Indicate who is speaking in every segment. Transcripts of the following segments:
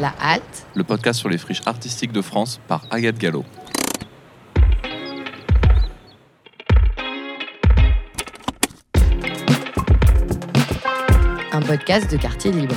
Speaker 1: La Halte,
Speaker 2: le podcast sur les friches artistiques de France par Agathe Gallo.
Speaker 1: un podcast de quartier libre.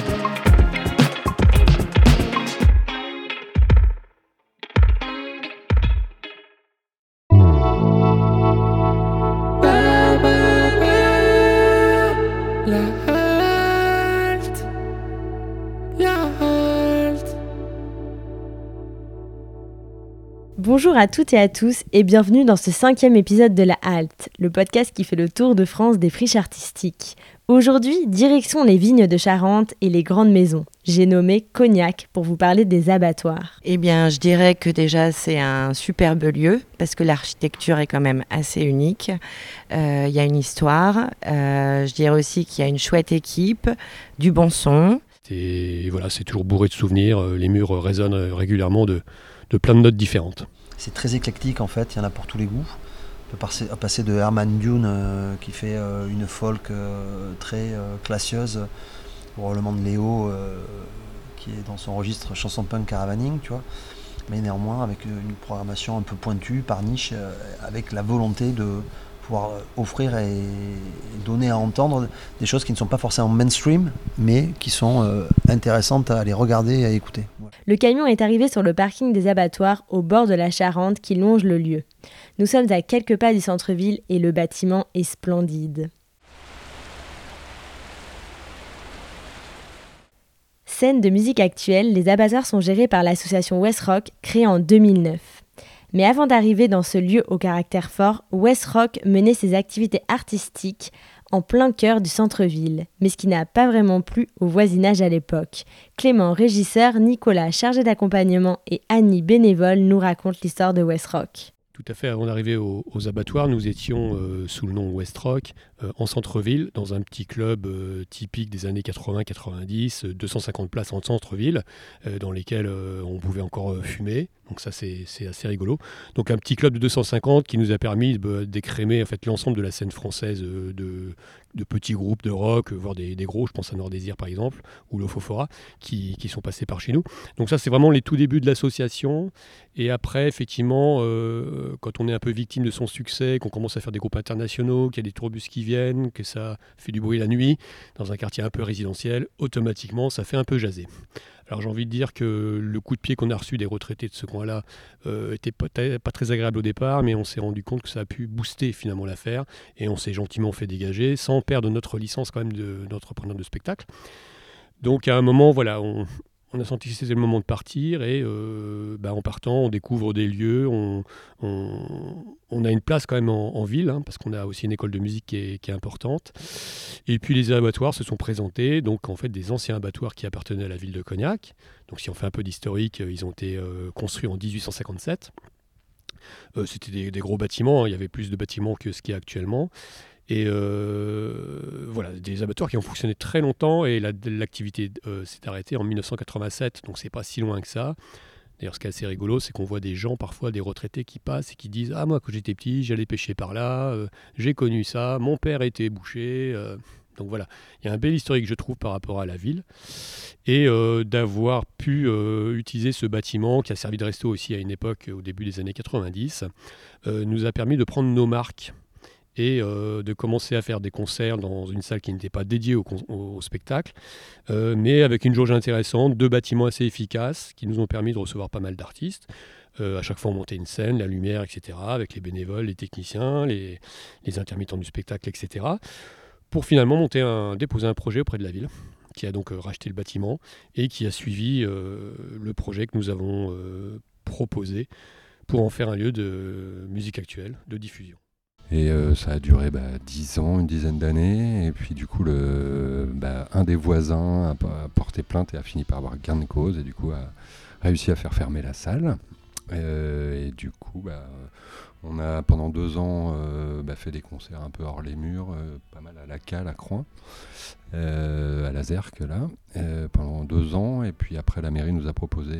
Speaker 3: Bonjour à toutes et à tous et bienvenue dans ce cinquième épisode de La Halte, le podcast qui fait le tour de France des friches artistiques. Aujourd'hui, direction les vignes de Charente et les grandes maisons. J'ai nommé Cognac pour vous parler des abattoirs.
Speaker 4: Eh bien, je dirais que déjà c'est un superbe lieu parce que l'architecture est quand même assez unique. Euh, il y a une histoire. Euh, je dirais aussi qu'il y a une chouette équipe, du bon son.
Speaker 5: Et voilà, c'est toujours bourré de souvenirs. Euh, les murs résonnent régulièrement de, de plein de notes différentes.
Speaker 6: C'est très éclectique en fait, il y en a pour tous les goûts. On peut passer, de Herman Dune euh, qui fait euh, une folk euh, très classieuse au Roulement de Léo qui est dans son registre chanson punk caravaning, tu vois. Mais néanmoins avec une programmation un peu pointue par niche, avec la volonté de, pouvoir offrir et donner à entendre des choses qui ne sont pas forcément mainstream, mais qui sont intéressantes à aller regarder et à écouter.
Speaker 3: Le camion est arrivé sur le parking des abattoirs au bord de la Charente qui longe le lieu. Nous sommes à quelques pas du centre-ville et le bâtiment est splendide. Scène de musique actuelle, les abattoirs sont gérés par l'association West Rock créée en 2009. Mais avant d'arriver dans ce lieu au caractère fort, West Rock menait ses activités artistiques en plein cœur du centre-ville, mais ce qui n'a pas vraiment plu au voisinage à l'époque. Clément, régisseur, Nicolas, chargé d'accompagnement et Annie, bénévole, nous racontent l'histoire de West Rock.
Speaker 5: Tout à fait. Avant d'arriver aux, abattoirs, nous étions euh, sous le nom West Rock, euh, en centre-ville, dans un petit club euh, typique des années 80-90, 250 places en centre-ville, dans lesquelles on pouvait encore fumer. Donc ça, c'est assez rigolo. Donc un petit club de 250 qui nous a permis d'écrémer en fait, l'ensemble de la scène française de, de petits groupes de rock, voire des, gros, je pense à Nord Désir par exemple, ou Lofofora, qui, qui sont passés par chez nous. Donc ça, c'est vraiment les tout débuts de l'association. Et après, effectivement, euh, quand on est un peu victime de son succès, qu'on commence à faire des groupes internationaux, qu'il y a des tourbus qui viennent, que ça fait du bruit la nuit, dans un quartier un peu résidentiel, automatiquement, ça fait un peu jaser. Alors j'ai envie de dire que le coup de pied qu'on a reçu des retraités de ce coin-là euh, était pas, très agréable au départ, mais on s'est rendu compte que ça a pu booster finalement l'affaire et on s'est gentiment fait dégager sans perdre notre licence quand même d'entrepreneur de, de spectacle. Donc à un moment, voilà, on, on a senti que c'était le moment de partir et euh, bah, en partant, on découvre des lieux, on, a une place quand même en, ville, hein, parce qu'on a aussi une école de musique qui est, importante. Et puis les abattoirs se sont présentés, donc en fait des anciens abattoirs qui appartenaient à la ville de Cognac. Donc si on fait un peu d'historique, euh, ils ont été euh, construits en 1857. C'était des, gros bâtiments, hein, il y avait plus de bâtiments que ce qu'il y a actuellement. Et euh, voilà, des abattoirs qui ont fonctionné très longtemps et l'activité euh, s'est arrêtée en 1987, donc c'est pas si loin que ça. D'ailleurs, ce qui est assez rigolo, c'est qu'on voit des gens, parfois des retraités, qui passent et qui disent Ah, moi, quand j'étais petit, j'allais pêcher par là, euh, j'ai connu ça, mon père était boucher. donc voilà, il y a un bel historique, je trouve, par rapport à la ville. Et d'avoir pu utiliser ce bâtiment, qui a servi de resto aussi à une époque, au début des années 90, nous a permis de prendre nos marques et euh, de commencer à faire des concerts dans une salle qui n'était pas dédiée au, spectacle, euh, mais avec une jauge intéressante, deux bâtiments assez efficaces qui nous ont permis de recevoir pas mal d'artistes. Euh, à chaque fois, on montait une scène, la lumière, etc., avec les bénévoles, les techniciens, les, intermittents du spectacle, etc., pour finalement monter un, déposer un projet auprès de la ville, qui a donc racheté le bâtiment et qui a suivi le projet que nous avons proposé pour en faire un lieu de musique actuelle, de diffusion.
Speaker 7: Et euh, ça a duré bah, 10 ans, une dizaine d'années. Et puis du coup, bah, un des voisins a, porté plainte et a fini par avoir gain de cause. Et du coup, a réussi à faire fermer la salle. Euh, et du coup, bah, on a pendant deux ans euh, fait des concerts un peu hors les murs, pas mal à la cale, à Croix, à la Zerque là, pendant deux ans. Et puis après, la mairie nous a proposé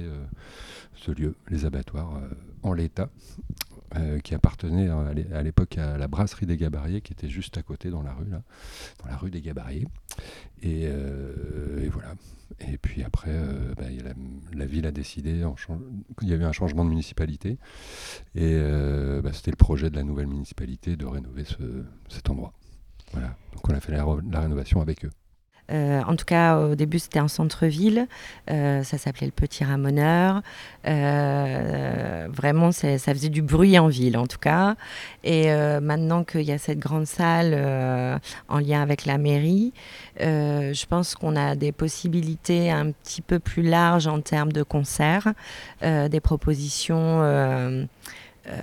Speaker 7: ce lieu, les abattoirs, en l'état. Euh, qui appartenait euh, à l'époque à la brasserie des Gabariers, qui était juste à côté dans la rue, là, dans la rue des Gabariers. Et, voilà. Et puis après, bah, la, ville a décidé, il y avait un changement de municipalité, et bah, c'était le projet de la nouvelle municipalité de rénover cet endroit. Voilà. Donc on a fait la rénovation avec eux.
Speaker 4: Euh, en tout cas, au début, c'était en centre-ville. Euh, ça s'appelait le Petit Ramoneur. Euh, vraiment, ça faisait du bruit en ville, en tout cas. Et maintenant qu'il y a cette grande salle en lien avec la mairie, je pense qu'on a des possibilités un petit peu plus larges en termes de concerts, des propositions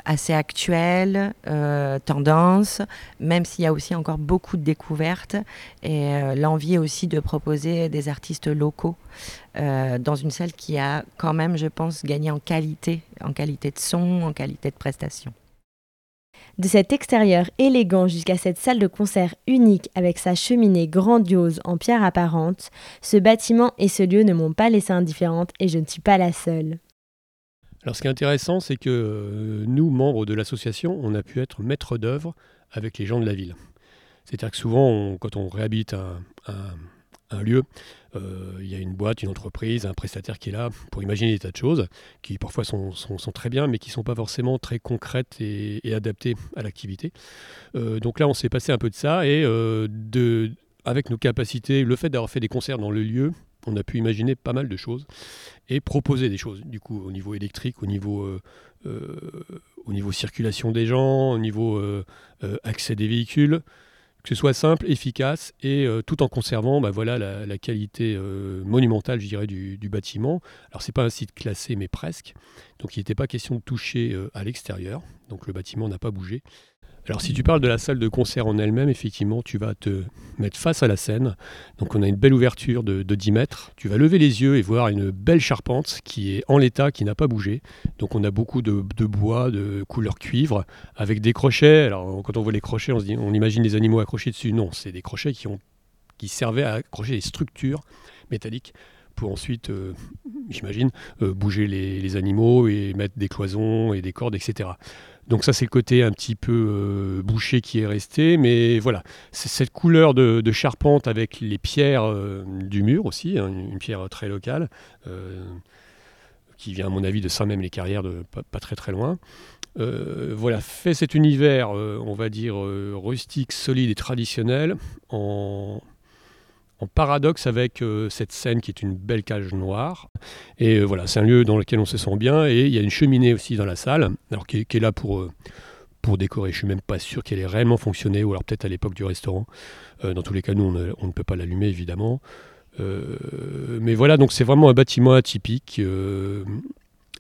Speaker 4: assez actuelle, euh, tendance, même s'il y a aussi encore beaucoup de découvertes et euh, l'envie aussi de proposer des artistes locaux dans une salle qui a quand même, je pense, gagné en qualité, en qualité de son, en qualité de prestation.
Speaker 3: De cet extérieur élégant jusqu'à cette salle de concert unique avec sa cheminée grandiose en pierre apparente, ce bâtiment et ce lieu ne m'ont pas laissé indifférente et je ne suis pas la seule.
Speaker 5: Alors ce qui est intéressant, c'est que euh, nous, membres de l'association, on a pu être maître d'œuvre avec les gens de la ville. C'est-à-dire que souvent, quand on réhabite un, lieu, euh, il y a une boîte, une entreprise, un prestataire qui est là pour imaginer des tas de choses, qui parfois sont, très bien, mais qui ne sont pas forcément très concrètes et, adaptées à l'activité. Euh, donc là, on s'est passé un peu de ça, et avec nos capacités, le fait d'avoir fait des concerts dans le lieu, on a pu imaginer pas mal de choses et proposer des choses, du coup, au niveau électrique, au niveau, euh, euh, circulation des gens, au niveau euh, accès des véhicules, que ce soit simple, efficace et tout en conservant bah, voilà, la, qualité monumentale, je du bâtiment. Alors, c'est pas un site classé, mais presque. Donc, il n'était pas question de toucher à l'extérieur. Donc, le bâtiment n'a pas bougé. Alors si tu parles de la salle de concert en elle-même, effectivement, tu vas te mettre face à la scène. Donc on a une belle ouverture de, 10 mètres. Tu vas lever les yeux et voir une belle charpente qui est en l'état, qui n'a pas bougé. Donc on a beaucoup de, bois, de couleur cuivre, avec des crochets. Alors quand on voit les crochets, on imagine des animaux accrochés dessus. Non, c'est des crochets qui, ont, qui servaient à accrocher des structures métalliques pour ensuite, euh, j'imagine, euh, bouger les, les, animaux et mettre des cloisons et des cordes, etc. Donc ça c'est le côté un petit peu euh, bouché qui est resté, mais voilà, c'est cette couleur de, charpente avec les pierres du mur aussi, hein, une, pierre très locale, qui vient à mon avis de Saint-Même-les-Carrières, de pas, très très loin. voilà, fait cet univers, on va dire, rustique, solide et traditionnel, en, en paradoxe avec euh, cette scène qui est une belle cage noire. Et euh, voilà, c'est un lieu dans lequel on se sent bien. Et il y a une cheminée aussi dans la salle, alors qui, est là pour, euh, pour décorer. Je suis même pas sûr qu'elle ait réellement fonctionné, ou alors peut-être à l'époque du restaurant. dans tous les cas, nous, on, ne peut pas l'allumer, évidemment. mais voilà, donc c'est vraiment un bâtiment atypique.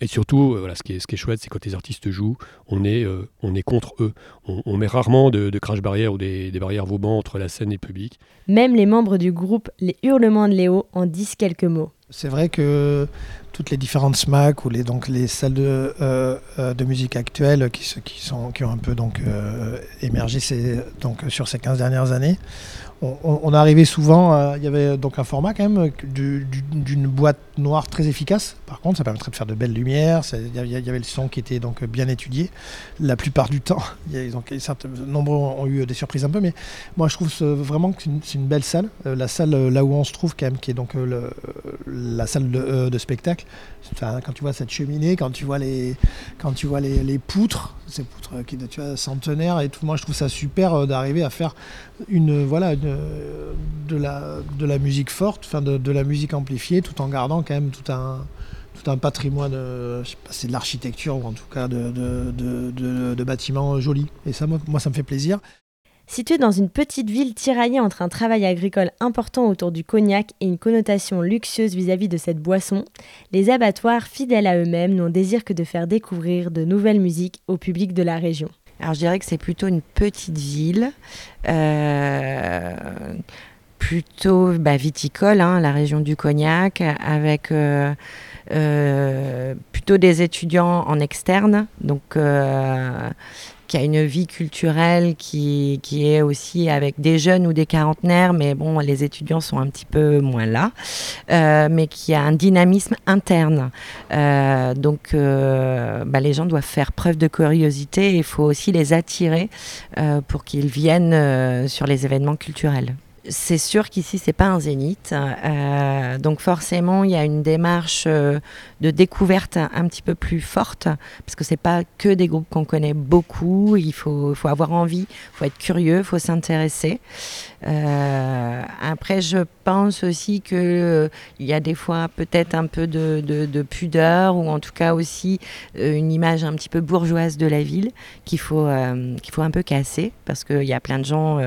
Speaker 5: Et surtout, voilà, ce, qui est, ce qui est chouette, c'est quand les artistes jouent, on est, on est contre eux. On, met rarement de, crash barrières ou des, des barrières vauban entre la scène et le public.
Speaker 3: Même les membres du groupe Les Hurlements de Léo en disent quelques mots.
Speaker 1: C'est vrai que toutes les différentes SMAC ou les, donc les salles de, euh, euh, de musique actuelles qui, qui, sont, qui ont un peu donc, euh, émergé ces, donc, sur ces 15 dernières années, on, arrivait souvent, il y avait donc un format quand même d'une boîte noire très efficace. Par contre, ça permettrait de faire de belles lumières. Il y, avait le son qui était donc bien étudié. La plupart du temps, nombreux ont eu des surprises un peu, mais moi je trouve vraiment que c'est une, belle salle. la salle là où on se trouve quand même, qui est donc le, la salle de, spectacle. quand tu vois cette cheminée, quand tu vois les, quand tu vois les, poutres, ces poutres qui tu vois, centenaires et tout, moi je trouve ça super euh, d'arriver à faire une, voilà, de, la, de la musique forte, de, la musique amplifiée, tout en gardant quand même tout un, tout un patrimoine, euh, c'est de l'architecture ou en tout cas de, de, bâtiments jolis. Et ça, moi, ça me fait plaisir.
Speaker 3: Situé dans une petite ville tiraillée entre un travail agricole important autour du cognac et une connotation luxueuse vis-à-vis de cette boisson, les abattoirs, fidèles à eux-mêmes, n'ont désir que de faire découvrir de nouvelles musiques au public de la région.
Speaker 4: Alors je dirais que c'est plutôt une petite ville, euh, plutôt bah, viticole, hein, la région du cognac, avec euh, plutôt des étudiants en externe, donc qui a une vie culturelle qui, qui, est aussi avec des jeunes ou des quarantenaires, mais bon, les étudiants sont un petit peu moins là, euh, mais qui a un dynamisme interne. Euh, donc, euh, bah, les gens doivent faire preuve de curiosité et il faut aussi les attirer pour qu'ils viennent sur les événements culturels. C'est sûr qu'ici c'est pas un zénith, euh, donc forcément il y a une démarche euh, de découverte un, petit peu plus forte parce que c'est pas que des groupes qu'on connaît beaucoup. Il faut, avoir envie, faut être curieux, faut s'intéresser. Euh, après, je pense aussi que il y a des fois peut-être un peu de, de, pudeur ou en tout cas aussi une image un petit peu bourgeoise de la ville qu'il faut qu'il faut un peu casser parce qu'il y a plein de gens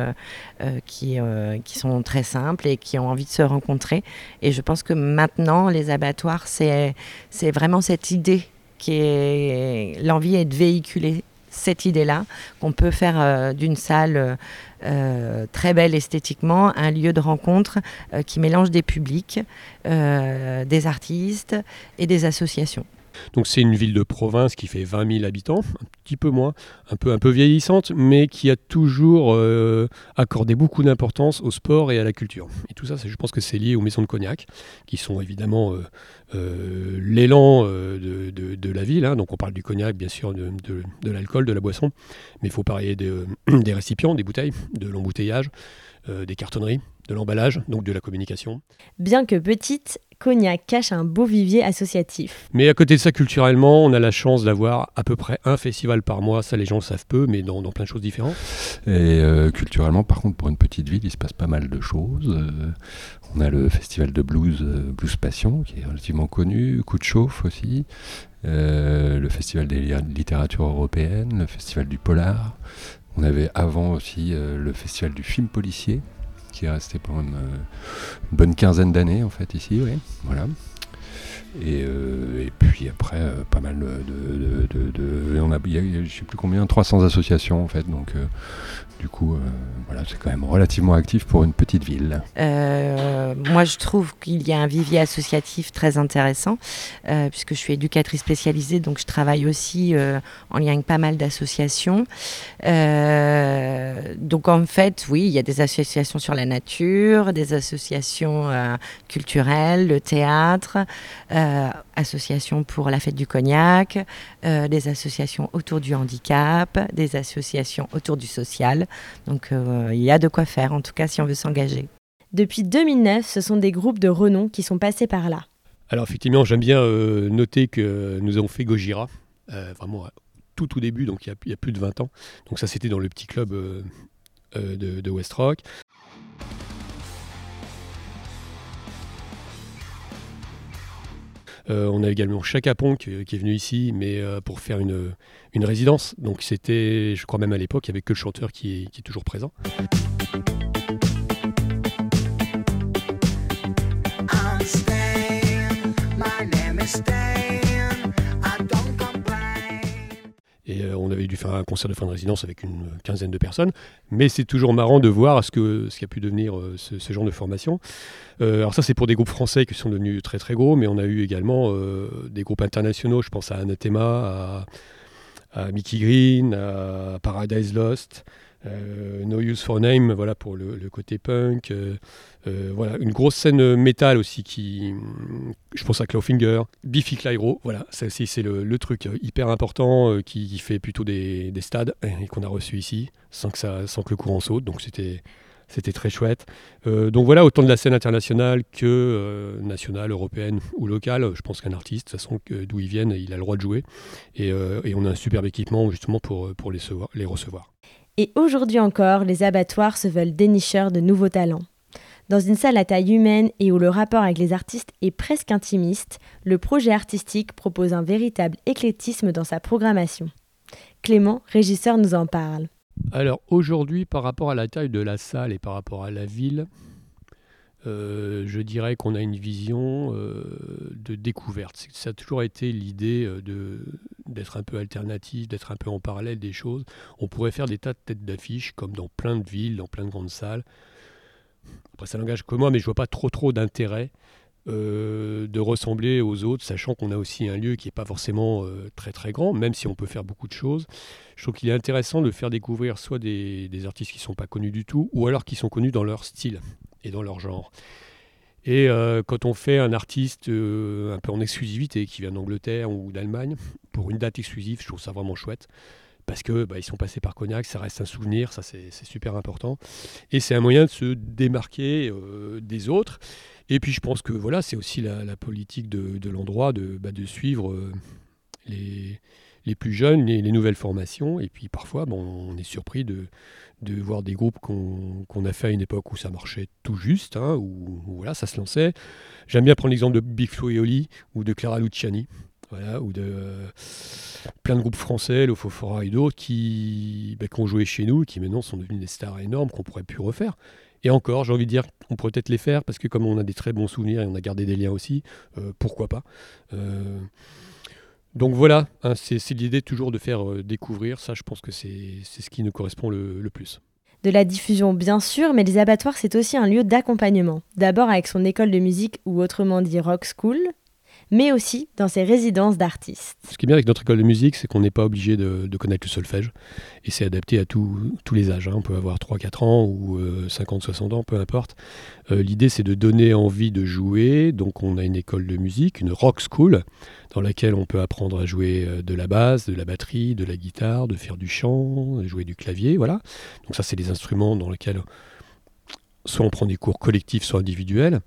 Speaker 4: qui qui sont très simples et qui ont envie de se rencontrer. Et je pense que maintenant, les abattoirs, c'est vraiment cette idée qui est l'envie est de véhiculer cette idée-là, qu'on peut faire euh, d'une salle euh, très belle esthétiquement un lieu de rencontre euh, qui mélange des publics, des artistes et des associations.
Speaker 5: Donc c'est une ville de province qui fait 20 000 habitants, un petit peu moins, un peu, un peu vieillissante, mais qui a toujours euh, accordé beaucoup d'importance au sport et à la culture. Et tout ça, je pense que c'est lié aux maisons de cognac, qui sont évidemment euh, euh, l'élan de, la ville. Hein. Donc on parle du cognac, bien sûr, de, l'alcool, de la boisson, mais il faut parler des récipients, des bouteilles, de l'embouteillage, des cartonneries, de l'emballage, donc de la communication.
Speaker 3: Bien que petite, Cognac cache un beau vivier associatif.
Speaker 5: Mais à côté de ça, culturellement, on a la chance d'avoir à peu près un festival par mois. Ça, les gens le savent peu, mais dans, plein de choses différentes.
Speaker 7: Et euh, culturellement, par contre, pour une petite ville, il se passe pas mal de choses. Euh, on a le festival de blues, euh, Blues Passion, qui est relativement connu. Coup de chauffe aussi. le festival des littératures européennes, le festival du polar. On avait avant aussi le festival du film policier, qui est resté pendant une, une bonne quinzaine d'années en fait ici, oui. Voilà. Et, euh, et, puis après, euh, pas mal de. de, on a, je sais plus combien, 300 associations en fait. Donc, euh, du coup, voilà, c'est quand même relativement actif pour une petite ville.
Speaker 4: moi, je trouve qu'il y a un vivier associatif très intéressant, puisque je suis éducatrice spécialisée, donc je travaille aussi en lien avec pas mal d'associations. donc, en fait, oui, il y a des associations sur la nature, des associations culturelles, le théâtre. Euh, associations pour la fête du cognac, euh, des associations autour du handicap, des associations autour du social. Donc euh, il y a de quoi faire, en tout cas si on veut s'engager.
Speaker 3: Depuis 2009, ce sont des groupes de renom qui sont passés par là.
Speaker 5: Alors effectivement, j'aime bien noter que nous avons fait Gojira, vraiment tout tout début, donc il y, a, plus de 20 ans. Donc ça c'était dans le petit club de, de West Rock. On a également Chaka Ponk euh, qui est venu ici, mais euh, pour faire une, résidence. Donc c'était, je crois même à l'époque, il n'y avait que le chanteur qui qui est toujours présent. Avait dû faire un concert de fin de résidence avec une quinzaine de personnes. Mais c'est toujours marrant de voir ce, que, ce qui a pu devenir ce, ce genre de formation. Euh, alors ça, c'est pour des groupes français qui sont devenus très très gros, mais on a eu également euh, des groupes internationaux. Je pense à Anathema, à, Mickey Green, à Paradise Lost. Euh, no Use for Name, voilà pour le, côté punk. voilà une grosse scène métal aussi qui, je pense à Clawfinger, Biffy Clyro, voilà c'est le, truc hyper important qui, fait plutôt des, des stades et qu'on a reçu ici sans que le courant saute. Donc c'était c'était très chouette. Euh, donc voilà, autant de la scène internationale que euh, nationale, européenne ou locale. Je pense qu'un artiste, de toute façon, d'où il vienne, il a le droit de jouer. Et, euh, on a un superbe équipement justement pour, les recevoir.
Speaker 3: Et aujourd'hui encore, les abattoirs se veulent dénicheurs de nouveaux talents. Dans une salle à taille humaine et où le rapport avec les artistes est presque intimiste, le projet artistique propose un véritable éclectisme dans sa programmation. Clément, régisseur, nous en parle.
Speaker 5: Alors aujourd'hui, par rapport à la taille de la salle et par rapport à la ville, euh, je dirais qu'on a une vision euh, de découverte. Ça a toujours été l'idée euh, d'être un peu alternatif, d'être un peu en parallèle des choses. On pourrait faire des tas de têtes d'affiches comme dans plein de villes, dans plein de grandes salles. Après, ça n'engage que moi, mais je vois pas trop trop d'intérêt de ressembler aux autres, sachant qu'on a aussi un lieu qui n'est pas forcément très très grand, même si on peut faire beaucoup de choses. Je trouve qu'il est intéressant de faire découvrir soit des, artistes qui ne sont pas connus du tout, ou alors qui sont connus dans leur style et dans leur genre. Et euh, quand on fait un artiste un peu en exclusivité, qui vient d'Angleterre ou d'Allemagne, pour une date exclusive, je trouve ça vraiment chouette. parce que bah, ils sont passés par Cognac, ça reste un souvenir, ça c'est super important. Et c'est un moyen de se démarquer euh, des autres. Et puis je pense que voilà, c'est aussi la, politique de, l'endroit de, bah, suivre euh, les, les, plus jeunes, les, nouvelles formations. Et puis parfois, bon, on est surpris de, de voir des groupes qu'on a fait à une époque où ça marchait tout juste, hein, où, voilà, ça se lançait. J'aime bien prendre l'exemple de Big Flo et Oli ou de Clara Luciani. Voilà, ou de plein de groupes français, Lofofora et d'autres, qui, bah, qui, ont joué chez nous, qui maintenant sont devenus des stars énormes qu'on pourrait plus refaire. Et encore, j'ai envie de dire, on pourrait peut-être les faire parce que comme on a des très bons souvenirs et on a gardé des liens aussi, euh, pourquoi pas. Euh, donc voilà, hein, c'est l'idée toujours de faire découvrir. Ça, je pense que c'est ce qui nous correspond le plus.
Speaker 3: De la diffusion, bien sûr, mais les abattoirs, c'est aussi un lieu d'accompagnement. D'abord avec son école de musique ou autrement dit rock school, mais aussi dans ses résidences d'artistes.
Speaker 5: Ce qui est bien avec notre école de musique, c'est qu'on n'est pas obligé de, connaître le solfège. Et c'est adapté à tous les âges. Hein. On peut avoir 3-4 ans ou 50-60 euh, ans, peu importe. Euh, l'idée, c'est de donner envie de jouer. Donc on a une école de musique, une rock school, dans laquelle on peut apprendre à jouer euh, de la basse, de la batterie, de la guitare, de faire du chant, de jouer du clavier. Voilà. Donc ça, c'est des instruments dans lesquels soit on prend des cours collectifs, soit individuels.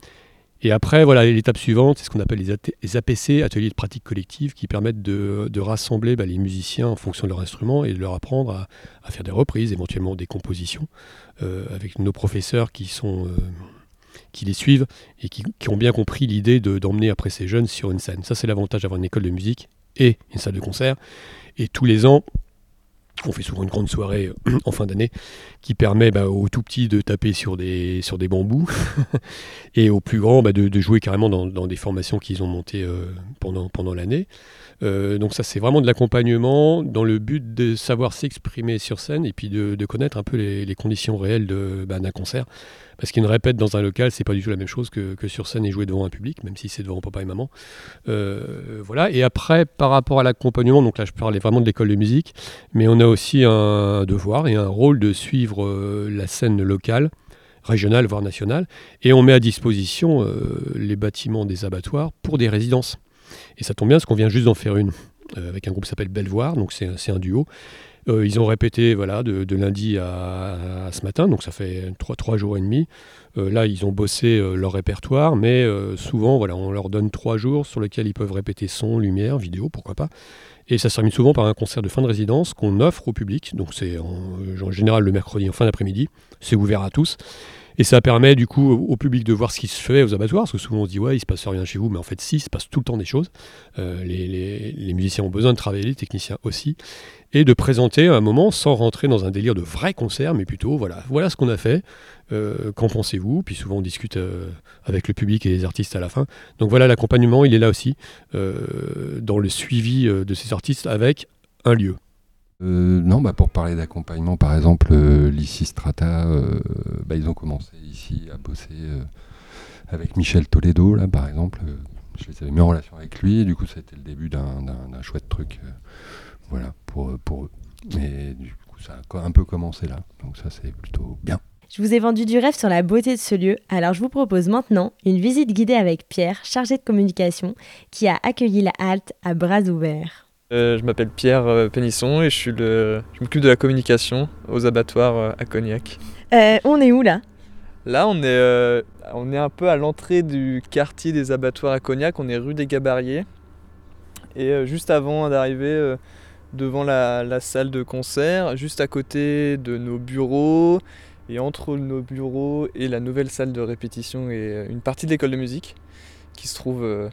Speaker 5: Et après, voilà, l'étape suivante, c'est ce qu'on appelle les, APC, ateliers de pratique collective, qui permettent de, rassembler bah, les musiciens en fonction de leur instrument et de leur apprendre à, faire des reprises, éventuellement des compositions, euh, avec nos professeurs euh, qui les suivent et qui, ont bien compris l'idée d'emmener après ces jeunes sur une scène. Ça, c'est l'avantage d'avoir une école de musique et une salle de concert. Et tous les ans, on fait souvent une grande soirée euh, en fin d'année qui permet bah, aux tout petits de taper sur des, bambous et aux plus grands bah, de, jouer carrément dans, des formations qu'ils ont montées euh, pendant l'année. Euh, donc ça c'est vraiment de l'accompagnement dans le but de savoir s'exprimer sur scène et puis de, connaître un peu les, conditions réelles bah, d'un concert. Parce qu'une répète dans un local, c'est pas du tout la même chose que, sur scène et jouer devant un public, même si c'est devant papa et maman. Euh, voilà. Et après, par rapport à l'accompagnement, donc là je parlais vraiment de l'école de musique, mais on a aussi un devoir et un rôle de suivre euh, la scène locale régionale, voire nationale, et on met à disposition les bâtiments des abattoirs pour des résidences. Et ça tombe bien parce qu'on vient juste d'en faire une avec un groupe qui s'appelle Belvoir, donc c'est un duo. Euh, ils ont répété voilà, de, lundi à, ce matin, donc ça fait trois, jours et demi. Euh, là, ils ont bossé euh, leur répertoire, mais souvent, voilà, on leur donne trois jours sur lesquels ils peuvent répéter son, lumière, vidéo, pourquoi pas. Et ça se termine souvent par un concert de fin de résidence qu'on offre au public. Donc c'est en, général le mercredi en fin d'après-midi. C'est ouvert à tous. Et ça permet du coup au public de voir ce qui se fait aux abattoirs, parce que souvent on se dit ouais il se passe rien chez vous, mais en fait si, il se passe tout le temps des choses. Euh, les, musiciens ont besoin de travailler, les techniciens aussi, et de présenter un moment sans rentrer dans un délire de vrai concert, mais plutôt voilà, voilà ce qu'on a fait, euh, qu'en pensez-vous? Puis souvent on discute euh, avec le public et les artistes à la fin. Donc voilà l'accompagnement, il est là aussi dans le suivi de ces artistes avec un lieu.
Speaker 7: Euh, non, bah pour parler d'accompagnement, par exemple, euh, Strata, euh, bah, ils ont commencé ici à bosser euh, avec Michel Toledo, là, par exemple. je les avais mis en relation avec lui, du coup, ça a été le début d'un chouette truc, voilà, pour, pour eux. Et du coup, ça a un peu commencé là, donc ça, c'est plutôt bien.
Speaker 3: Je vous ai vendu du rêve sur la beauté de ce lieu, alors je vous propose maintenant une visite guidée avec Pierre, chargé de communication, qui a accueilli la halte à bras ouverts.
Speaker 8: Euh, je m'appelle Pierre euh, Pénisson et je suis le, je m'occupe de la communication aux abattoirs euh, à Cognac.
Speaker 3: on est où là?
Speaker 8: Là, on est, on est un peu à l'entrée du quartier des abattoirs à Cognac. On est rue des Gabariers. Et juste avant d'arriver devant la, la, salle de concert, juste à côté de nos bureaux, et entre nos bureaux et la nouvelle salle de répétition et une partie de l'école de musique qui se trouve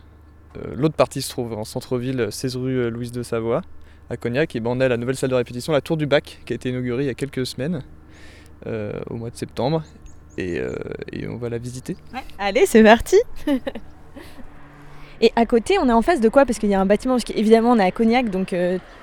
Speaker 8: l'autre partie se trouve en centre-ville, 16 rue euh, Louise de Savoie, à Cognac. Et ben on a la nouvelle salle de répétition, la Tour du Bac, qui a été inaugurée il y a quelques semaines, euh, au mois de septembre. Et, on va la visiter.
Speaker 3: Allez, c'est parti Et à côté, on est en face de quoi? Parce qu'il y a un bâtiment, parce qu'évidemment on est à Cognac, donc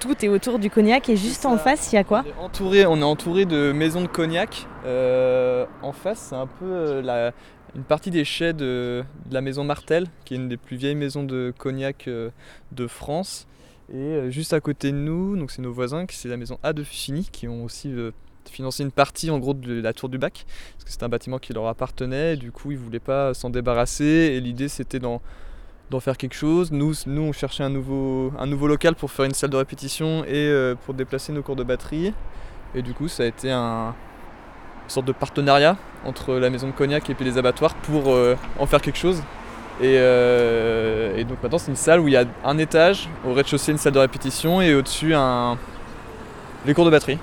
Speaker 3: tout est autour du Cognac. Et juste en face, il y a quoi?
Speaker 8: On est, entouré, on est entouré de maisons de Cognac. en face, c'est un peu la, une partie des chais de, la maison Martel, qui est une des plus vieilles maisons de cognac euh, de France. Et euh, juste à côté de nous, donc c'est nos voisins, c'est la maison A de Fini, qui ont aussi euh, financé une partie en gros de la tour du bac, parce que c'est un bâtiment qui leur appartenait, du coup ils voulaient pas s'en débarrasser, et l'idée c'était d'en faire quelque chose. Nous, nous, on cherchait un nouveau, un nouveau local pour faire une salle de répétition et pour déplacer nos cours de batterie. Et du coup, ça a été un, sorte de partenariat entre la maison de Cognac et puis les abattoirs pour euh, en faire quelque chose. Et, euh, et donc maintenant, c'est une salle où il y a un étage, au rez-de-chaussée, une salle de répétition et au-dessus, un... les cours de batterie.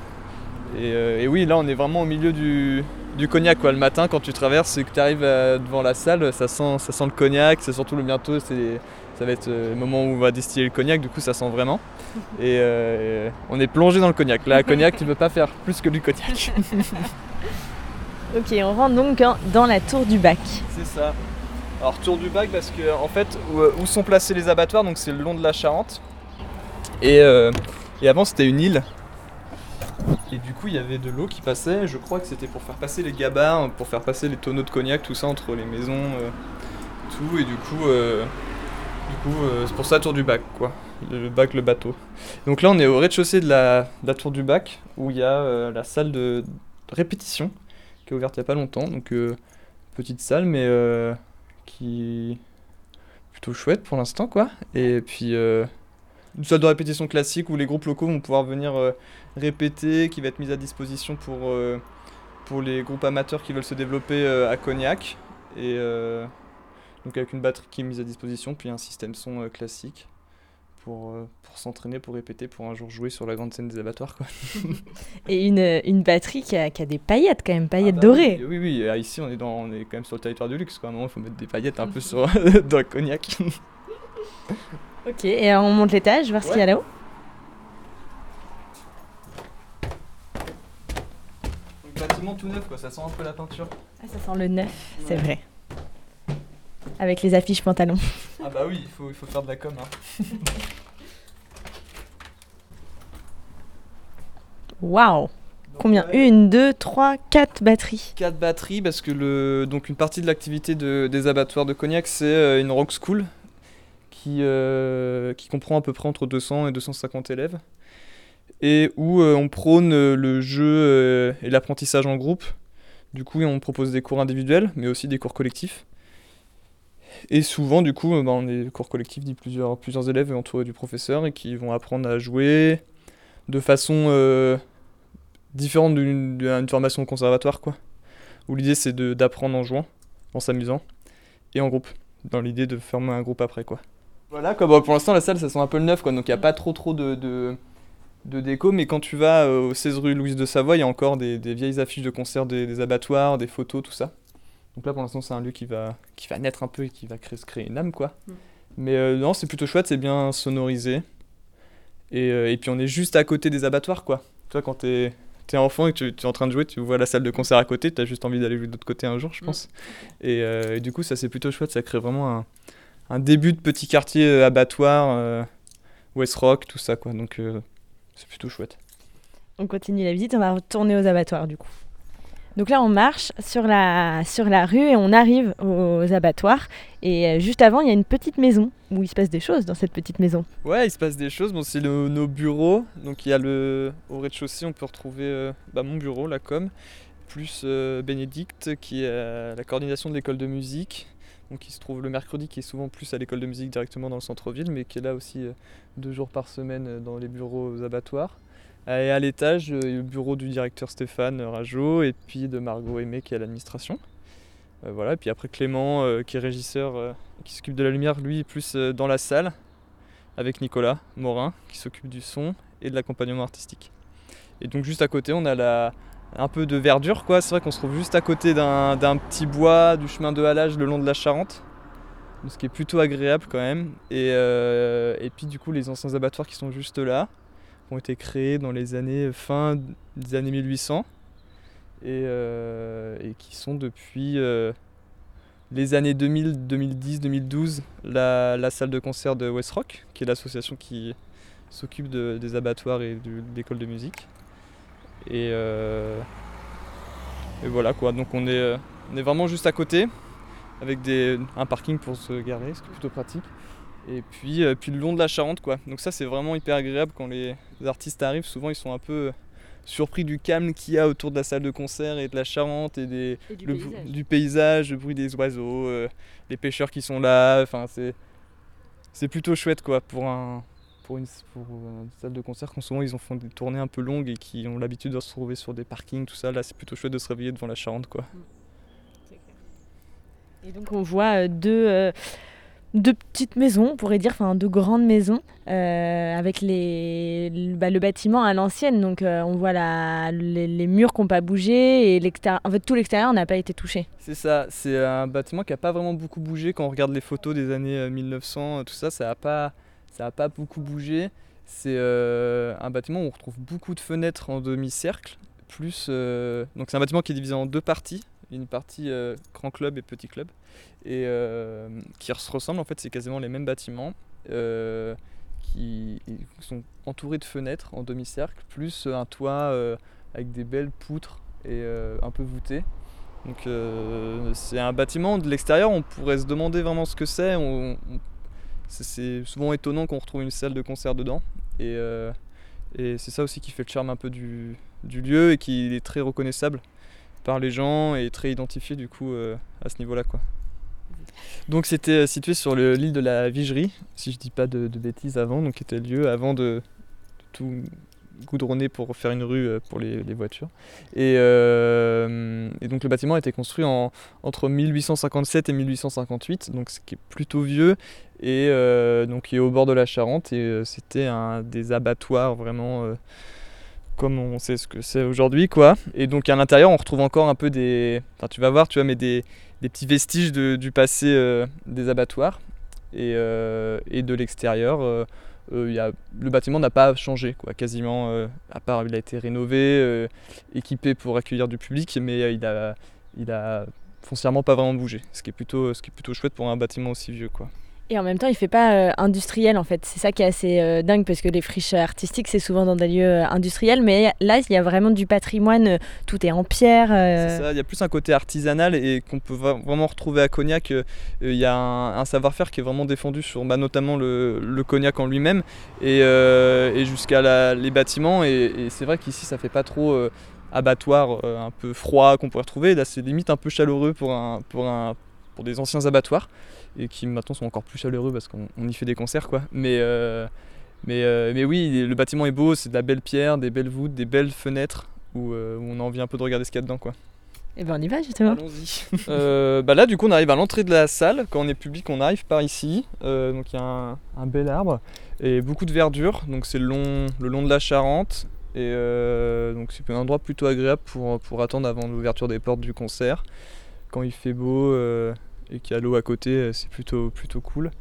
Speaker 8: Et, euh, et oui, là, on est vraiment au milieu du, du cognac quoi. Le matin, quand tu traverses et que tu arrives devant la salle, ça sent, ça sent le cognac. C'est surtout le bientôt, c'est, ça va être le moment où on va distiller le cognac. Du coup, ça sent vraiment. Et euh, on est plongé dans le cognac. Là, cognac, tu ne peux pas faire plus que du cognac.
Speaker 3: Ok, on rentre donc en- dans la tour du bac.
Speaker 8: C'est ça. Alors tour du bac parce que en fait où, où sont placés les abattoirs donc c'est le long de la Charente. Et, euh, et avant c'était une île. Et du coup il y avait de l'eau qui passait. Je crois que c'était pour faire passer les gabarres pour faire passer les tonneaux de cognac tout ça entre les maisons euh, tout. Et du coup euh, du coup euh, c'est pour ça tour du bac quoi. Le, bac le bateau. Donc là on est au rez-de-chaussée de la, tour du bac où il y a euh, la salle de répétition qui est ouverte il y a pas longtemps donc euh, petite salle mais euh, qui plutôt chouette pour l'instant quoi. Et puis euh, une salle de répétition classique où les groupes locaux vont pouvoir venir répéter qui va être mise à disposition pour pour les groupes amateurs qui veulent se développer à Cognac. Et donc avec une batterie qui est mise à disposition puis un système son classique pour, euh, pour s'entraîner pour répéter pour un jour jouer sur la grande scène des abattoirs quoi.
Speaker 3: Et une, une batterie qui a, qui a des paillettes quand même, paillettes
Speaker 8: Ah bah
Speaker 3: dorées.
Speaker 8: Oui, oui, ah, ici on est, dans, on est quand même sur le territoire du luxe quoi. À un moment il faut mettre des paillettes un peu sur, dans le cognac.
Speaker 3: Ok, et on monte l'étage, voir ce qu'il y a là-haut.
Speaker 8: Bâtiment tout neuf quoi, ça sent un peu la peinture.
Speaker 3: Ah, ça sent le neuf, c'est vrai. Avec les affiches pantalons.
Speaker 8: Ah bah oui, il faut, il faut faire de la com. Hein.
Speaker 3: Waouh Combien Une, deux, trois, quatre batteries.
Speaker 8: 4 batteries parce que le, donc une partie de l'activité de- des abattoirs de Cognac c'est euh, une rock school qui, euh, qui comprend à peu près entre 200 et 250 élèves et où euh, on prône euh, le jeu et l'apprentissage en groupe. Du coup on propose des cours individuels mais aussi des cours collectifs. Et souvent du coup euh, bah, on est cours collectifs dit plusieurs, plusieurs élèves entourés du professeur et qui vont apprendre à jouer de façon euh, différente d'une formation conservatoire quoi. Où l'idée c'est d'apprendre en jouant, en s'amusant, et en groupe, dans l'idée de former un groupe après quoi. Voilà quoi, pour l'instant la salle ça sent un peu le neuf quoi, donc il n'y a pas trop trop de, de, déco, mais quand tu vas euh, au 16 rue Louise de Savoie, il y a encore des, vieilles affiches de concerts des abattoirs, des photos, tout ça. Donc là pour l'instant c'est un lieu qui va, qui va naître un peu et qui va créer, se créer une âme quoi. Mais euh, non c'est plutôt chouette, c'est bien sonorisé. Et, euh, et puis on est juste à côté des abattoirs quoi. Tu vois quand t'es t'es enfant et que tu, tu es en train de jouer, tu vois la salle de concert à côté, tu as juste envie d'aller jouer de l'autre côté un jour, je pense. Et, euh, et du coup, ça c'est plutôt chouette, ça crée vraiment un, un début de petit quartier euh, abattoir, euh, West Rock, tout ça quoi. Donc euh, c'est plutôt chouette.
Speaker 3: On continue la visite, on va retourner aux abattoirs du coup. Donc là, on marche sur la, sur la rue et on arrive aux abattoirs. Et euh, juste avant, il y a une petite maison où il se passe des choses dans cette petite maison.
Speaker 8: Ouais, il se passe des choses. Bon, c'est nos bureaux. Donc il y a le au rez-de-chaussée, on peut retrouver euh, bah, mon bureau, la com, plus euh, Bénédicte qui est la coordination de l'école de musique. Donc qui se trouve le mercredi, qui est souvent plus à l'école de musique directement dans le centre-ville, mais qui est là aussi deux jours par semaine dans les bureaux aux abattoirs. Et à l'étage, euh, le bureau du directeur Stéphane Rajo et puis de Margot Aimé qui est à l'administration. Euh, voilà, et puis après Clément euh, qui est régisseur, euh, qui s'occupe de la lumière, lui plus euh, dans la salle avec Nicolas Morin qui s'occupe du son et de l'accompagnement artistique. Et donc juste à côté, on a un peu de verdure quoi. C'est vrai qu'on se trouve juste à côté d'un petit bois, du chemin de halage le long de la Charente. Ce qui est plutôt agréable quand même. Euh, et puis du coup les anciens abattoirs qui sont juste là ont été créés dans les années fin des années 1800 et, euh, et qui sont depuis euh, les années 2000, 2010, 2012 la, salle de concert de West Rock, qui est l'association qui s'occupe de- des abattoirs et du- de l'école de musique. Et, euh, et voilà quoi, donc on est, on est vraiment juste à côté, avec des, un parking pour se garer, ce qui est plutôt pratique. Et puis, euh, puis le long de la Charente quoi. Donc ça c'est vraiment hyper agréable quand les artistes arrivent, souvent ils sont un peu euh, surpris du calme qu'il y a autour de la salle de concert et de la Charente et des, le br- du paysage, le bruit des oiseaux, euh, les pêcheurs qui sont là. Enfin, c'est c'est plutôt chouette quoi pour un pour une, pour une salle de concert quand souvent ils ont fait des tournées un peu longues et qui ont l'habitude de se retrouver sur des parkings tout ça là c'est plutôt chouette de se réveiller devant la Charente quoi.
Speaker 3: Et donc on voit euh, deux, euh, deux petites maisons, on pourrait dire, enfin deux grandes maisons, euh, avec bah, le bâtiment à l'ancienne. Donc euh, on voit les, murs qui n'ont pas bougé et tout l'extérieur n'a pas été touché.
Speaker 8: C'est ça, c'est un bâtiment qui n'a pas vraiment beaucoup bougé quand on regarde les photos des années euh, 1900, tout ça, ça n'a pas, beaucoup bougé. C'est euh, un bâtiment où on retrouve beaucoup de fenêtres en demi-cercle, plus euh, donc c'est un bâtiment qui est divisé en deux parties, une partie euh, grand club et petit club, et euh, qui se ressemblent en fait, c'est quasiment les mêmes bâtiments. euh, qui sont entourés de fenêtres en demi-cercle, plus un toit euh, avec des belles poutres et un peu voûté. Donc c'est un bâtiment de l'extérieur, on pourrait se demander vraiment ce que c'est. C'est- souvent étonnant qu'on retrouve une salle de concert dedans. Et, c'est ça aussi qui fait le charme un peu du, lieu et qui est très reconnaissable par les gens et très identifié du coup à ce niveau-là. quoi. Donc c'était euh, situé sur le- l'île de la Vigerie, si je dis pas de, de bêtises avant, donc qui était lieu avant de, tout goudronner pour faire une rue euh, pour les, voitures. Et, euh, et donc le bâtiment a été construit en, entre 1857 et 1858, donc ce qui est plutôt vieux, et donc qui est au bord de la Charente, et c'était un des abattoirs vraiment comme on sait ce que c'est aujourd'hui, quoi. Et donc à l'intérieur, on retrouve encore un peu des, enfin tu vas voir, tu vois, mais des, des petits vestiges du passé euh, des abattoirs, et, euh, et de l'extérieur. euh, y a, le bâtiment n'a pas changé, quoi, quasiment, à part il a été rénové, équipé pour accueillir du public, mais il a, il a foncièrement pas vraiment bougé, ce qui est plutôt, ce qui est plutôt chouette pour un bâtiment aussi vieux, quoi.
Speaker 3: Et en même temps, il fait pas euh, industriel en fait. C'est ça qui est assez euh, dingue parce que les friches artistiques, c'est souvent dans des lieux euh, industriels. Mais là, il y a vraiment du patrimoine. Tout est en pierre.
Speaker 8: C'est ça, il y a plus un côté artisanal et qu'on peut vraiment retrouver à Cognac. Il y a un, savoir-faire qui est vraiment défendu sur bah, notamment le, le cognac en lui-même et, jusqu'à les bâtiments. Et, c'est vrai qu'ici, ça fait pas trop abattoir un peu froid qu'on pourrait retrouver. Là, c'est limite un peu chaleureux pour des anciens abattoirs et qui maintenant sont encore plus chaleureux parce qu'on on y fait des concerts. quoi. Mais, euh, mais, euh, mais oui, le bâtiment est beau, c'est de la belle pierre, des belles voûtes, des belles fenêtres où, euh, où on a envie un peu de regarder ce qu'il y a dedans. quoi.
Speaker 3: Et ben on y va justement.
Speaker 8: Allons-y. Euh, bah là, du coup, on arrive à l'entrée de la salle. Quand on est public, on arrive par ici. Euh, donc il y a un, un bel arbre et beaucoup de verdure. Donc c'est le long, le long de la Charente. Et euh, donc c'est un endroit plutôt agréable pour, pour attendre avant l'ouverture des portes du concert. Quand il fait beau euh, et qu'il y a l'eau à côté, euh, c'est plutôt, plutôt cool.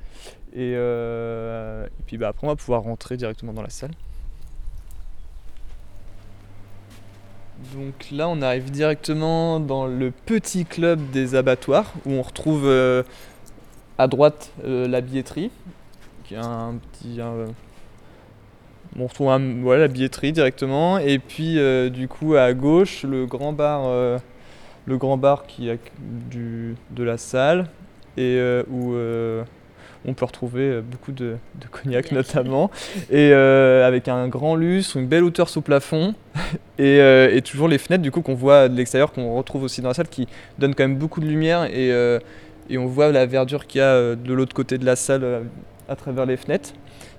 Speaker 8: Et, euh, puis bah, après, on va pouvoir rentrer directement dans la salle. Donc là, on arrive directement dans le petit club des abattoirs où on retrouve euh, à droite la billetterie, qui est un petit. on retrouve la billetterie directement, et puis du coup à gauche le grand bar, le grand bar qui est du, de la salle et euh, où euh, on peut retrouver euh, beaucoup de, de cognac notamment, et euh, avec un grand lustre, une belle hauteur sous plafond. Et, et toujours les fenêtres du coup qu'on voit de l'extérieur, qu'on retrouve aussi dans la salle, qui donnent quand même beaucoup de lumière et, et on voit la verdure qu'il y a de l'autre côté de la salle à travers les fenêtres.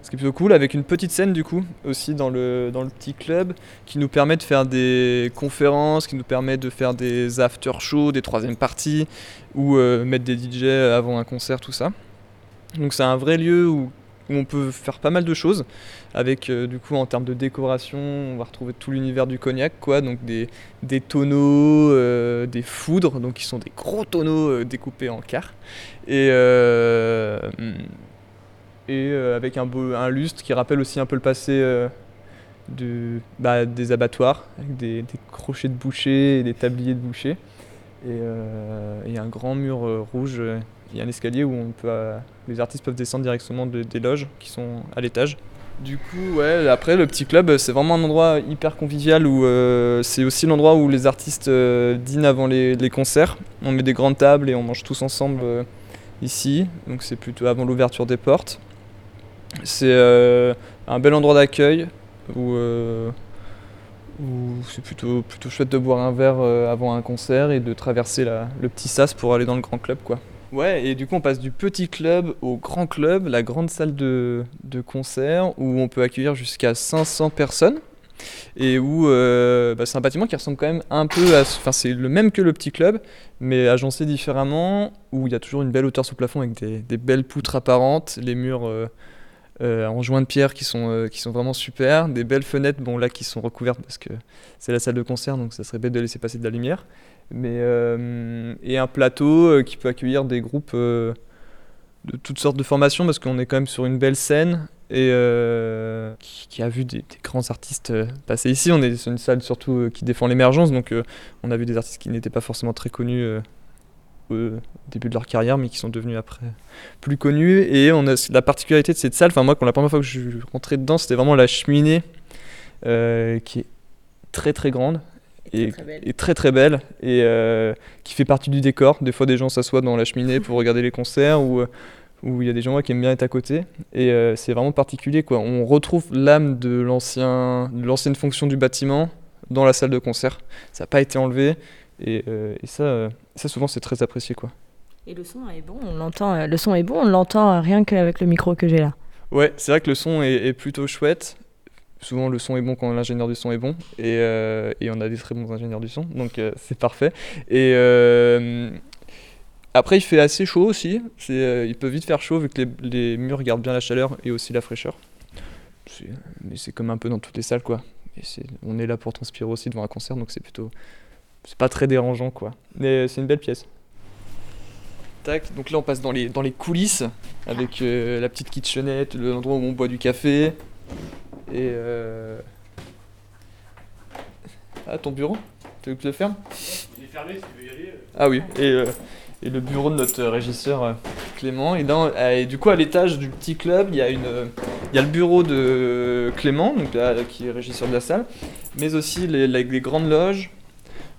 Speaker 8: Ce qui est plutôt cool, avec une petite scène du coup aussi dans le, dans le petit club qui nous permet de faire des conférences, qui nous permet de faire des after shows, des troisième parties, ou euh, mettre des DJ avant un concert, tout ça. Donc c'est un vrai lieu où, on peut faire pas mal de choses. Avec euh, du coup en termes de décoration on va retrouver tout l'univers du cognac quoi. Donc des, des tonneaux euh, des foudres. Donc qui sont des gros tonneaux découpés en quarts. Et et euh, avec un, beau, lustre qui rappelle aussi un peu le passé euh, bah, des abattoirs avec des, crochets de boucher et des tabliers de boucher et euh, a un grand mur rouge il y a un escalier où les artistes peuvent descendre directement de- des loges qui sont à l'étage du coup, ouais, après le petit club, c'est vraiment un endroit hyper convivial où c'est aussi l'endroit où les artistes dînent avant les, concerts. On met des grandes tables et on mange tous ensemble ici, donc c'est plutôt avant l'ouverture des portes. C'est euh, un bel endroit d'accueil où, euh, où c'est plutôt, plutôt chouette de boire un verre euh, avant un concert et de traverser le petit sas pour aller dans le grand club, quoi. Ouais, et du coup, on passe du petit club au grand club, la grande salle de, de concert, où on peut accueillir jusqu'à 500 personnes. Et où bah, c'est un bâtiment qui ressemble quand même un peu à. Enfin, c'est le même que le petit club, mais agencé différemment, où il y a toujours une belle hauteur sous plafond avec des, des belles poutres apparentes, les murs euh, en joint de pierre qui sont, qui sont vraiment super, des belles fenêtres, bon là qui sont recouvertes parce que c'est la salle de concert, donc ça serait bête de laisser passer de la lumière. Mais, et un plateau qui peut accueillir des groupes de toutes sortes de formations parce qu'on est quand même sur une belle scène et euh, qui, a vu des, grands artistes euh, passer ici. On est sur une salle surtout euh, qui défend l'émergence, donc on a vu des artistes qui n'étaient pas forcément très connus au début de leur carrière, mais qui sont devenus après plus connus. Et on a la particularité de cette salle, enfin moi, quand la première fois que je suis rentré dedans, c'était vraiment la cheminée qui est très très grande. Et très, et très, très belle et qui fait partie du décor. Des fois, des gens s'assoient dans la cheminée pour regarder les concerts ou où il y a des gens qui aiment bien être à côté. Et euh, c'est vraiment particulier. Quoi. On retrouve l'âme de l'ancienne fonction du bâtiment dans la salle de concert. Ça n'a pas été enlevé. Et, euh, et ça, euh, ça, souvent, c'est très apprécié. Quoi.
Speaker 3: Et le son est bon, on l'entend. Le son est bon, on l'entend rien qu'avec le micro que j'ai là.
Speaker 8: Ouais, c'est vrai que le son est, est, plutôt chouette. Souvent, le son est bon quand l'ingénieur du son est bon. Et, et, on a des très bons ingénieurs du son. Donc, c'est parfait. Et après, il fait assez chaud aussi. Euh, il peut vite faire chaud vu que les, murs gardent bien la chaleur et aussi la fraîcheur. Mais c'est comme un peu dans toutes les salles, quoi. Et on est là pour transpirer aussi devant un concert, donc c'est plutôt. C'est pas très dérangeant, quoi. Mais c'est une belle pièce. Tac, donc là on passe dans les, dans les coulisses avec euh, la petite kitchenette, l'endroit où on boit du café. Et. Euh... Ah, ton bureau? Tu veux que je le ferme?
Speaker 5: Il est fermé si tu veux y aller.
Speaker 8: Ah oui, et. Euh, et le bureau de notre régisseur euh, Clément. Et, euh, et, du coup, à l'étage du petit club, il y, a une, il y a le bureau de Clément, donc qui est régisseur de la salle, mais aussi les, les, grandes loges,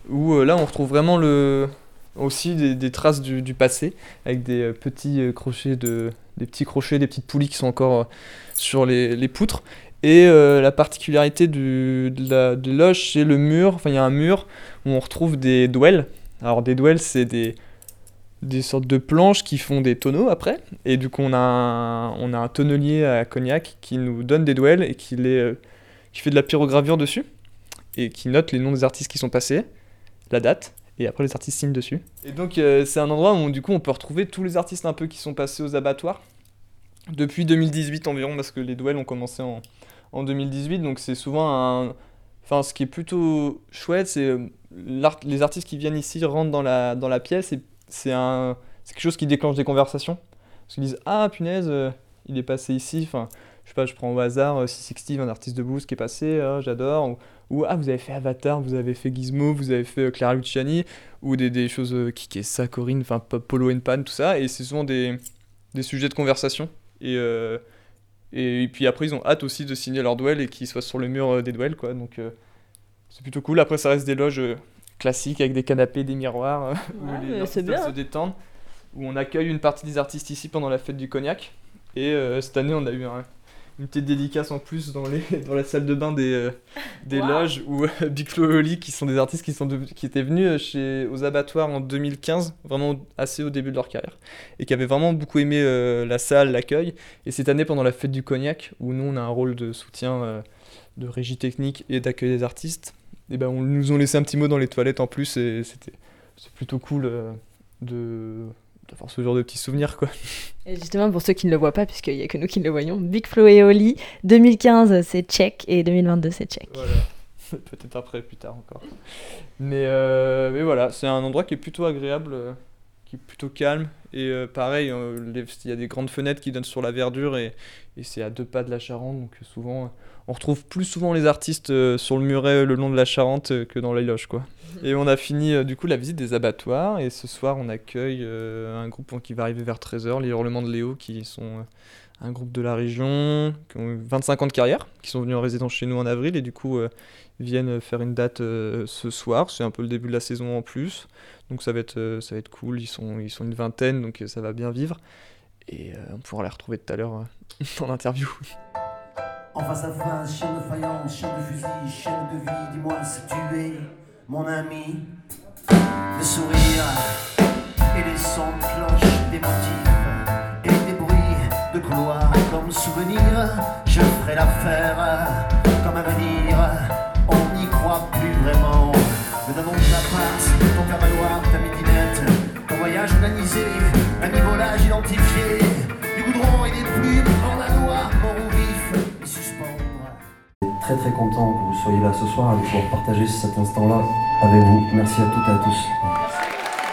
Speaker 8: où euh, là, on retrouve vraiment le, aussi des, traces du, passé, avec des petits crochets de, des petits crochets, des petites poulies qui sont encore sur les, les poutres. Et la particularité de la de c'est le mur. Enfin, il y a un mur où on retrouve des duels. Alors, des duels, c'est des des sortes de planches qui font des tonneaux après. Et du coup, on a un, on a un tonnelier à Cognac qui nous donne des duels et qui, les, euh, qui fait de la pyrogravure dessus et qui note les noms des artistes qui sont passés, la date, et après les artistes signent dessus. Et donc, euh, c'est un endroit où du coup, on peut retrouver tous les artistes un peu qui sont passés aux abattoirs depuis 2018 environ, parce que les duels ont commencé en, en 2018. Donc, c'est souvent un. Enfin, ce qui est plutôt chouette, c'est euh, les artistes qui viennent ici rentrent dans la, dans la pièce et c'est un, quelque chose qui déclenche des conversations. Parce qu'ils disent Ah, punaise, euh, il est passé ici. Enfin, je sais pas, je prends au hasard euh, C60, un artiste de blues qui est passé, j'adore. Ah, vous avez fait Avatar, vous avez fait Gizmo, vous avez fait euh, Clara Luciani. Ou des, des choses qui, est ça, Corinne, enfin, Polo and Pan, tout ça. Et c'est souvent des, des sujets de conversation. Et, et, puis après, ils ont hâte aussi de signer leur duel et qu'ils soient sur le mur des duels, quoi. Donc c'est plutôt cool. Après, ça reste des loges classique avec des canapés, des miroirs, euh, où les artistes se détendent, où on accueille une partie des artistes ici pendant la fête du cognac. Et euh, cette année, on a eu une petite dédicace en plus dans, les, dans la salle de bain des, euh, des loges où Big Flo et Oli, qui sont des artistes qui, sont qui étaient venus chez, aux abattoirs en 2015, vraiment assez au début de leur carrière, et qui avaient vraiment beaucoup aimé la salle, l'accueil. Et cette année, pendant la fête du cognac, où nous, on a un rôle de soutien de régie technique et d'accueil des artistes, et ben on nous ont laissé un petit mot dans les toilettes en plus et c'était plutôt cool euh, de d'avoir ce genre de petits souvenirs quoi.
Speaker 3: Et justement pour ceux qui ne le voient pas puisqu'il n'y a que nous qui le voyons, Big Flo et Oli 2015 c'est tchèque et 2022 c'est tchèque.
Speaker 8: Voilà. Peut-être après plus tard encore. Mais, euh, mais voilà, c'est un endroit qui est plutôt agréable, euh, qui est plutôt calme et pareil, il y a des grandes fenêtres qui donnent sur la verdure et, et c'est à deux pas de la Charente donc souvent on retrouve plus souvent les artistes euh, sur le muret le long de la Charente euh, que dans les loges quoi. Mhm. Et on a fini euh, du coup la visite des abattoirs et ce soir on accueille un groupe qui va arriver vers 13h, les Hurlements de Léo qui sont un groupe de la région qui ont 25 ans de carrière, qui sont venus en résidence chez nous en avril et du coup viennent faire une date ce soir, c'est un peu le début de la saison en plus. Donc ça va être ça va être cool, ils sont ils sont une vingtaine donc ça va bien vivre et on pourra les retrouver tout à l'heure dans l'interview. En face à face, chaîne de faïence, chaîne de fusil, chaîne de vie, dis-moi si tu es mon ami. Le sourire et les sons de cloche
Speaker 9: des motifs et des bruits de couloir comme souvenir. Je ferai l'affaire comme avenir. On n'y croit plus vraiment. Me donnons ta passe, ton faire-valoir, ta midinette, ton voyage organisé, un nivelage identifié, du goudron et des plumes en la noix, mort
Speaker 6: Très très content que vous soyez là ce soir et de pouvoir partager cet instant-là avec vous. Merci à toutes et à tous.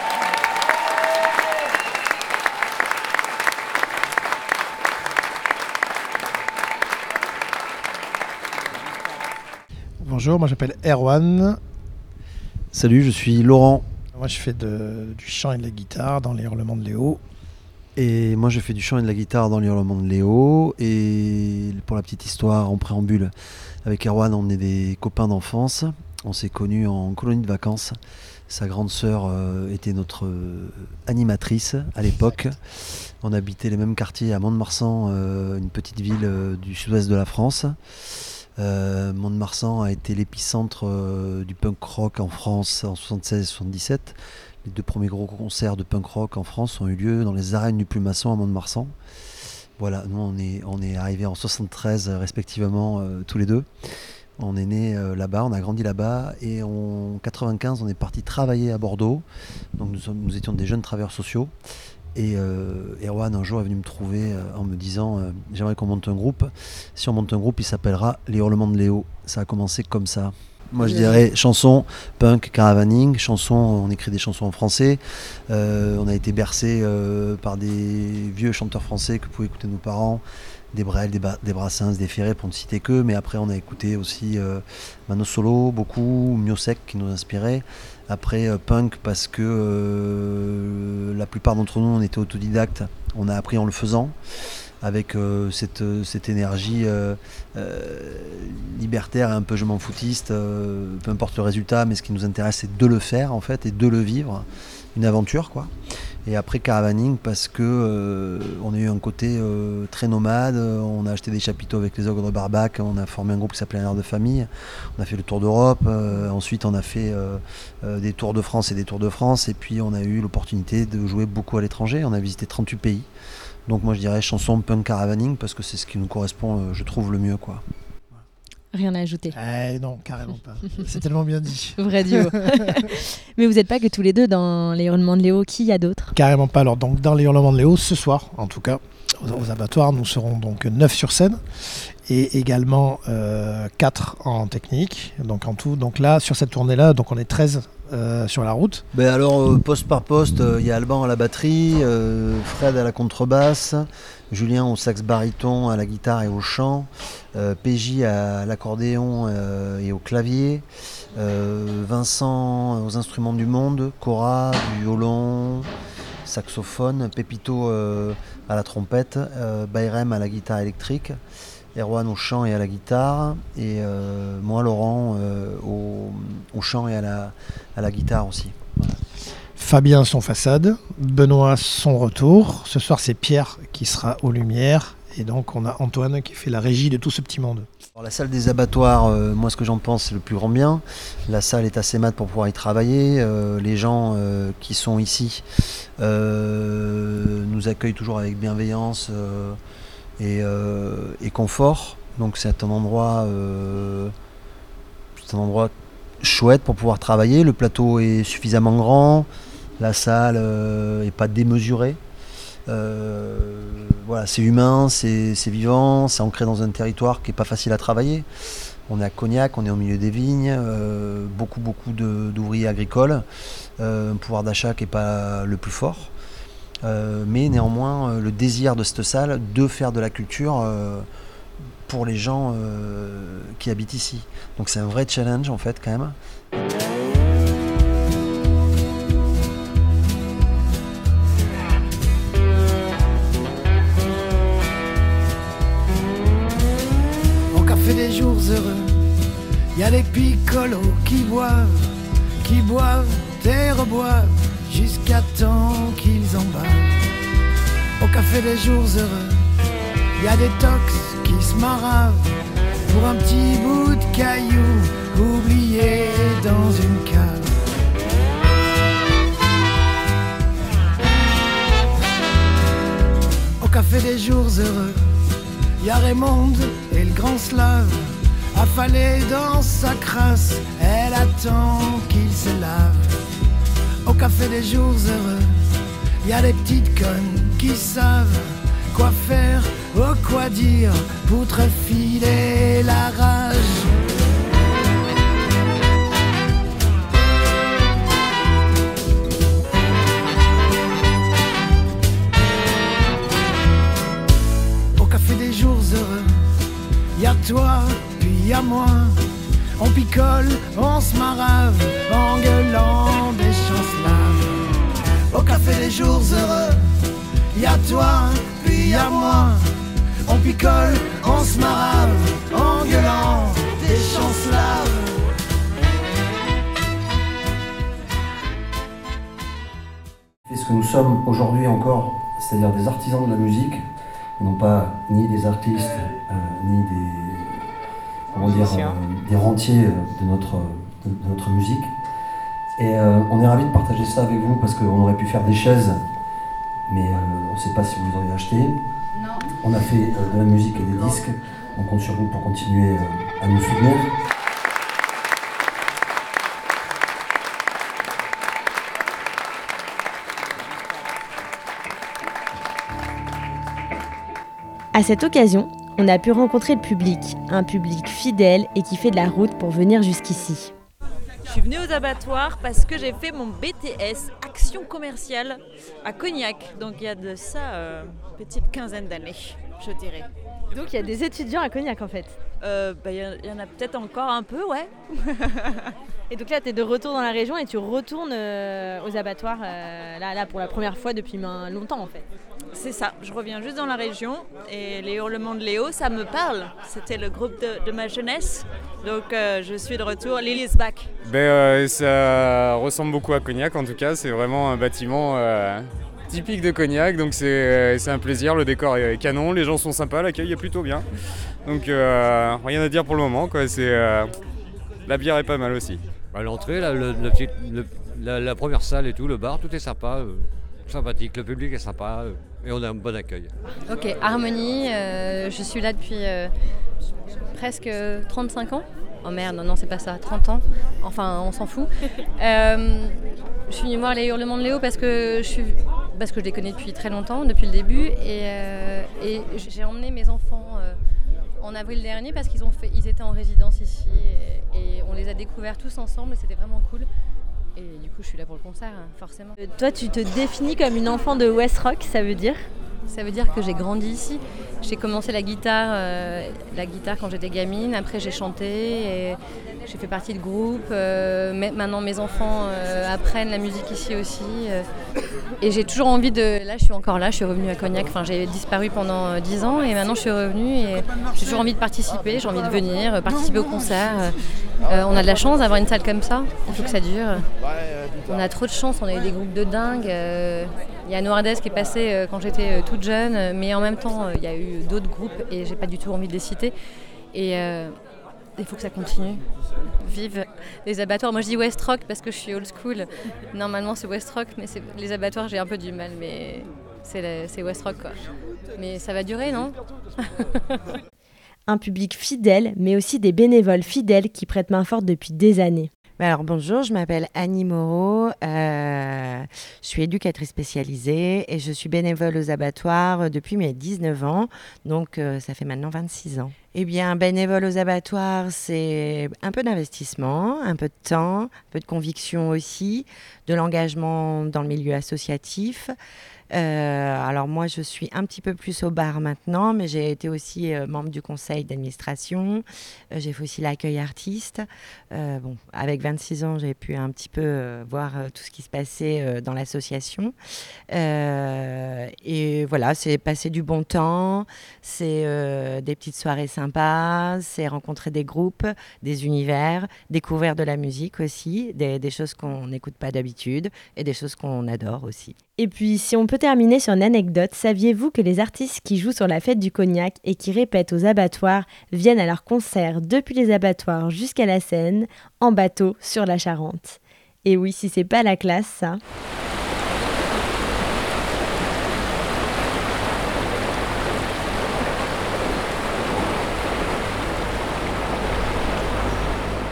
Speaker 1: Bonjour, moi j'appelle Erwan.
Speaker 6: Salut, je suis Laurent
Speaker 1: Moi je fais de- du chant et de la guitare dans les hurlements de Léo.
Speaker 6: et moi je fais du chant et de la guitare dans les hurlements de Léo. Et pour la petite histoire en préambule, avec Erwan on est des copains d'enfance. On s'est connus en colonie de vacances. Sa grande sœur euh, était notre euh, animatrice à l'époque. On habitait les mêmes quartiers à Mont-de-Marsan, euh, une petite ville du sud-ouest de la France. Mont-de-Marsan a été l'épicentre du punk rock en France en 76 et 77. Les deux premiers gros concerts de punk rock en France ont eu lieu dans les arènes du Plumasson à Mont-de-Marsan. Voilà, nous on est, on arrivés en 73 euh, respectivement euh, tous les deux. On est né là-bas, on a grandi là-bas et en 95 on est parti travailler à Bordeaux. Donc nous, étions des jeunes travailleurs sociaux. Et euh, Erwan un jour est venu me trouver euh, en me disant euh, j'aimerais qu'on monte un groupe. Si on monte un groupe, il s'appellera Les Hurlements de Léo. Ça a commencé comme ça. Moi je dirais chanson, punk, caravaning, chanson, on écrit des chansons en français. Euh, on a été bercé euh, par des vieux chanteurs français que pouvaient écouter nos parents, des Brel, des, Ba- des Brassens, des Ferré pour ne citer que. Mais après on a écouté aussi euh, Mano Solo, beaucoup, Miosek qui nous inspirait. Après euh, punk parce que euh, la plupart d'entre nous on était autodidactes, on a appris en le faisant avec euh, cette, euh, cette énergie euh, euh, libertaire et un peu je m'en foutiste, peu importe le résultat, mais ce qui nous intéresse c'est de le faire en fait et de le vivre, une aventure quoi. Et après caravaning parce que on a eu un côté très nomade, on a acheté des chapiteaux avec les ogres de Barbac, on a formé un groupe qui s'appelait Un de famille, on a fait le tour d'Europe, ensuite on a fait des tours de France et des tours de France, et puis on a eu l'opportunité de jouer beaucoup à l'étranger, on a visité 38 pays. Donc moi je dirais chanson punk caravaning parce que c'est ce qui nous correspond, euh, je trouve, le mieux quoi.
Speaker 3: Rien à ajouter.
Speaker 1: Eh non, carrément pas. C'est tellement bien dit.
Speaker 3: Vrai duo. Mais vous n'êtes pas que tous les deux dans les hurlements de Léo. Qui y a d'autres?
Speaker 1: Carrément pas. Alors, donc, dans les hurlements de Léo, ce soir, en tout cas, aux, aux abattoirs, nous serons donc 9 sur scène et également 4 en technique. Donc, en tout, donc là, sur cette tournée-là, donc on est 13 euh, sur la route.
Speaker 6: Ben alors euh, poste par poste, euh, il y a Alban à la batterie, Fred à la contrebasse, Julien au sax baryton, à la guitare et au chant, PJ à l'accordéon et au clavier, Vincent aux instruments du monde, Cora, violon, saxophone, Pépito à la trompette, Bayrem à la guitare électrique, Erwan au chant et à la guitare, et euh, moi Laurent euh, au, au chant et à la, à la guitare aussi.
Speaker 1: Fabien son façade, Benoît son retour. Ce soir, c'est Pierre qui sera aux lumières. Et donc, on a Antoine qui fait la régie de tout ce petit monde.
Speaker 6: Alors, la salle des abattoirs, euh, moi ce que j'en pense, c'est le plus grand bien. La salle est assez mate pour pouvoir y travailler. Euh, les gens euh, qui sont ici nous accueillent toujours avec bienveillance et, euh, et confort. Donc c'est un endroit, euh, un endroit chouette pour pouvoir travailler. Le plateau est suffisamment grand, la salle n'est pas démesurée. Euh, voilà, c'est humain, c'est vivant, c'est ancré dans un territoire qui n'est pas facile à travailler. On est à Cognac, on est au milieu des vignes, euh, beaucoup beaucoup d'ouvriers agricoles, euh, un pouvoir d'achat qui n'est pas le plus fort. Euh, mais néanmoins, euh, le désir de cette salle de faire de la culture euh, pour les gens qui habitent ici. Donc c'est un vrai challenge en fait quand même.
Speaker 9: Au café des jours heureux, il y a des picolos qui boivent, qui boivent et reboivent jusqu'à temps qu'ils en bavent. Au café des jours heureux, y a des tox qui se maravent pour un petit bout de caillou oublié dans une cave.
Speaker 1: café des jours heureux, y a Raymond et le grand slave, affalé dans sa crasse, elle attend qu'il se lave. Au café des jours heureux, y a des petites connes qui savent quoi faire, ou quoi dire pour te filer la rage. Au café des jours heureux, y a toi, puis y moi. On picole, on se marave, en gueulant picole, on se marave, en gueulant des chancelades.
Speaker 6: Et ce que nous sommes aujourd'hui encore, c'est-à-dire des artisans de la musique, non pas ni des artistes, euh, ni des, comment dire, euh, des rentiers euh, de notre, de, de notre musique. Et euh, on est ravis de partager ça avec vous parce qu'on aurait pu faire des chaises, mais euh, on ne sait pas si vous les auriez achetées. On a fait euh, de la musique et des disques. On compte sur vous pour continuer euh, à nous soutenir.
Speaker 3: À cette occasion, on a pu rencontrer le public, un public fidèle et qui fait de la route pour venir jusqu'ici.
Speaker 10: Je suis venue aux abattoirs parce que j'ai fait mon BTS Action commerciale à Cognac. Donc il y a de ça euh, une petite quinzaine d'années, je dirais.
Speaker 3: Donc il y a des étudiants à Cognac en fait.
Speaker 10: Euh, bah, Il y, en- il y en a peut-être encore un peu, ouais.
Speaker 3: Et donc là, tu es de retour dans la région et tu retournes euh, aux abattoirs euh, là, là pour la première fois depuis longtemps en fait.
Speaker 10: C'est ça, je reviens juste dans la région et les hurlements de Léo, ça me parle. C'était le groupe de, de ma jeunesse. Donc euh, je suis de retour, Lily's back.
Speaker 11: Ben, euh, ça ressemble beaucoup à Cognac en tout cas, c'est vraiment un bâtiment euh, typique de Cognac, donc c'est euh, c'est un plaisir, le décor est canon, les gens sont sympas, l'accueil est plutôt bien. Donc euh, rien à dire pour le moment, quoi. euh, la bière est pas mal aussi.
Speaker 12: À l'entrée, la, la première salle et tout, le bar, tout est sympa, euh, sympathique, le public est sympa euh, et on a un bon accueil.
Speaker 13: Ok, Harmonie, euh, je suis là depuis euh, presque 35 ans. Oh merde, non, non, c'est pas ça, 30 ans. Enfin, on s'en fout. Euh, je suis venue voir les hurlements de Léo parce que je, suis, parce que je les connais depuis très longtemps, depuis le début. Et, euh, et j'ai emmené mes enfants euh, en avril dernier parce qu'ils ont fait, ils étaient en résidence ici et, et on les a découverts tous ensemble et c'était vraiment cool. Et du coup, je suis là pour le concert, hein, forcément.
Speaker 3: Euh, Toi, tu te définis comme une enfant de West Rock, ça veut dire?
Speaker 13: Ça veut dire que j'ai grandi ici. J'ai commencé la guitare, euh, la guitare quand j'étais gamine. Après, j'ai chanté et j'ai fait partie de groupe. Euh, maintenant, mes enfants euh, apprennent la musique ici aussi. et j'ai toujours envie de. Là, je suis encore là. Je suis revenue à Cognac. Enfin, j'ai disparu pendant euh, 10 ans et maintenant, je suis revenue et j'ai toujours envie de participer. J'ai envie de venir, participer au concert. On a de la chance d'avoir une salle comme ça. Il faut que ça dure. On a trop de chance, on a eu des groupes de dingue. Il y a Noirdes qui est passé euh, quand j'étais euh, toute jeune, euh, mais en même temps, il y a eu d'autres groupes et j'ai pas du tout envie de les citer. Et il faut que ça continue. Vive les abattoirs. Moi je dis West Rock parce que je suis old school. Normalement c'est West Rock, mais les abattoirs j'ai un peu du mal, mais c'est West Rock. Mais ça va durer, non?
Speaker 3: Un public fidèle, mais aussi des bénévoles fidèles qui prêtent main forte depuis des années.
Speaker 4: Bah Alors bonjour, je m'appelle Annie Moreau, euh, je suis éducatrice spécialisée et je suis bénévole aux abattoirs depuis mes 19 ans, donc euh, ça fait maintenant 26 ans. Eh bien, bénévole aux abattoirs, c'est un peu d'investissement, un peu de temps, un peu de conviction aussi, de l'engagement dans le milieu associatif. Euh, alors moi, je suis un petit peu plus au bar maintenant, mais j'ai été aussi euh, membre du conseil d'administration. Euh, j'ai fait aussi l'accueil artiste. Bon, avec 26 ans, j'ai pu un petit peu voir tout ce qui se passait dans l'association. Et voilà, c'est passer du bon temps, c'est des petites soirées sympas, c'est rencontrer des groupes, des univers, découvrir de la musique aussi, des choses qu'on n'écoute pas d'habitude et des choses qu'on adore aussi.
Speaker 3: Et puis, si on peut terminer sur une anecdote, saviez-vous que les artistes qui jouent sur la fête du cognac et qui répètent aux abattoirs viennent à leurs concerts depuis les abattoirs jusqu'à la Seine, en bateau, sur la Charente? Et oui, si c'est pas la classe, ça.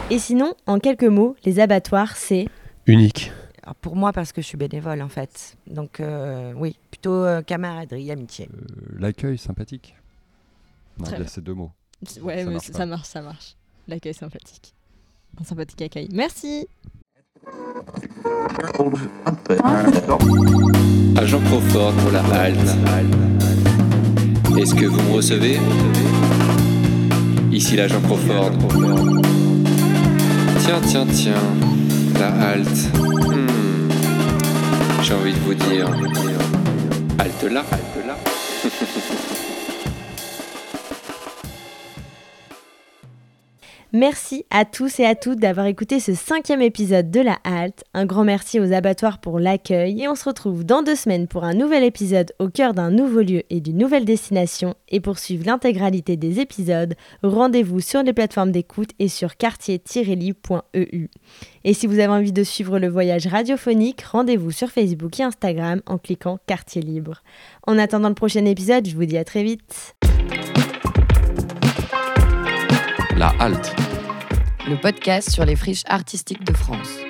Speaker 3: Et sinon, en quelques mots, les abattoirs, c'est...
Speaker 5: Unique.
Speaker 4: Alors, pour moi, parce que je suis bénévole en fait. Donc euh, oui, plutôt euh, camaraderie, amitié.
Speaker 7: L'accueil sympathique. Non,
Speaker 14: Très
Speaker 7: il y a
Speaker 14: bien.
Speaker 7: ces deux mots.
Speaker 14: Ouais,
Speaker 7: Ça
Speaker 14: mais
Speaker 7: marche
Speaker 14: ça marche, ça marche. L'accueil sympathique. Un sympathique accueil. Merci.
Speaker 15: Agent Crawford pour la halte. Est-ce que vous me recevez? Ici l'agent Crawford. Tiens, tiens, tiens. La halte. J'ai envie de vous dire. Halte là, halte là.
Speaker 3: Merci à tous et à toutes d'avoir écouté ce cinquième épisode de La Halte. Un grand merci aux abattoirs pour l'accueil et on se retrouve dans deux semaines pour un nouvel épisode au cœur d'un nouveau lieu et d'une nouvelle destination. Et pour suivre l'intégralité des épisodes, rendez-vous sur les plateformes d'écoute et sur quartier-livre.eu. Et si vous avez envie de suivre le voyage radiophonique, rendez-vous sur Facebook et Instagram en cliquant Quartier Libre. En attendant le prochain épisode, je vous dis à très vite.
Speaker 2: La halte.
Speaker 16: Le podcast sur les friches artistiques de France.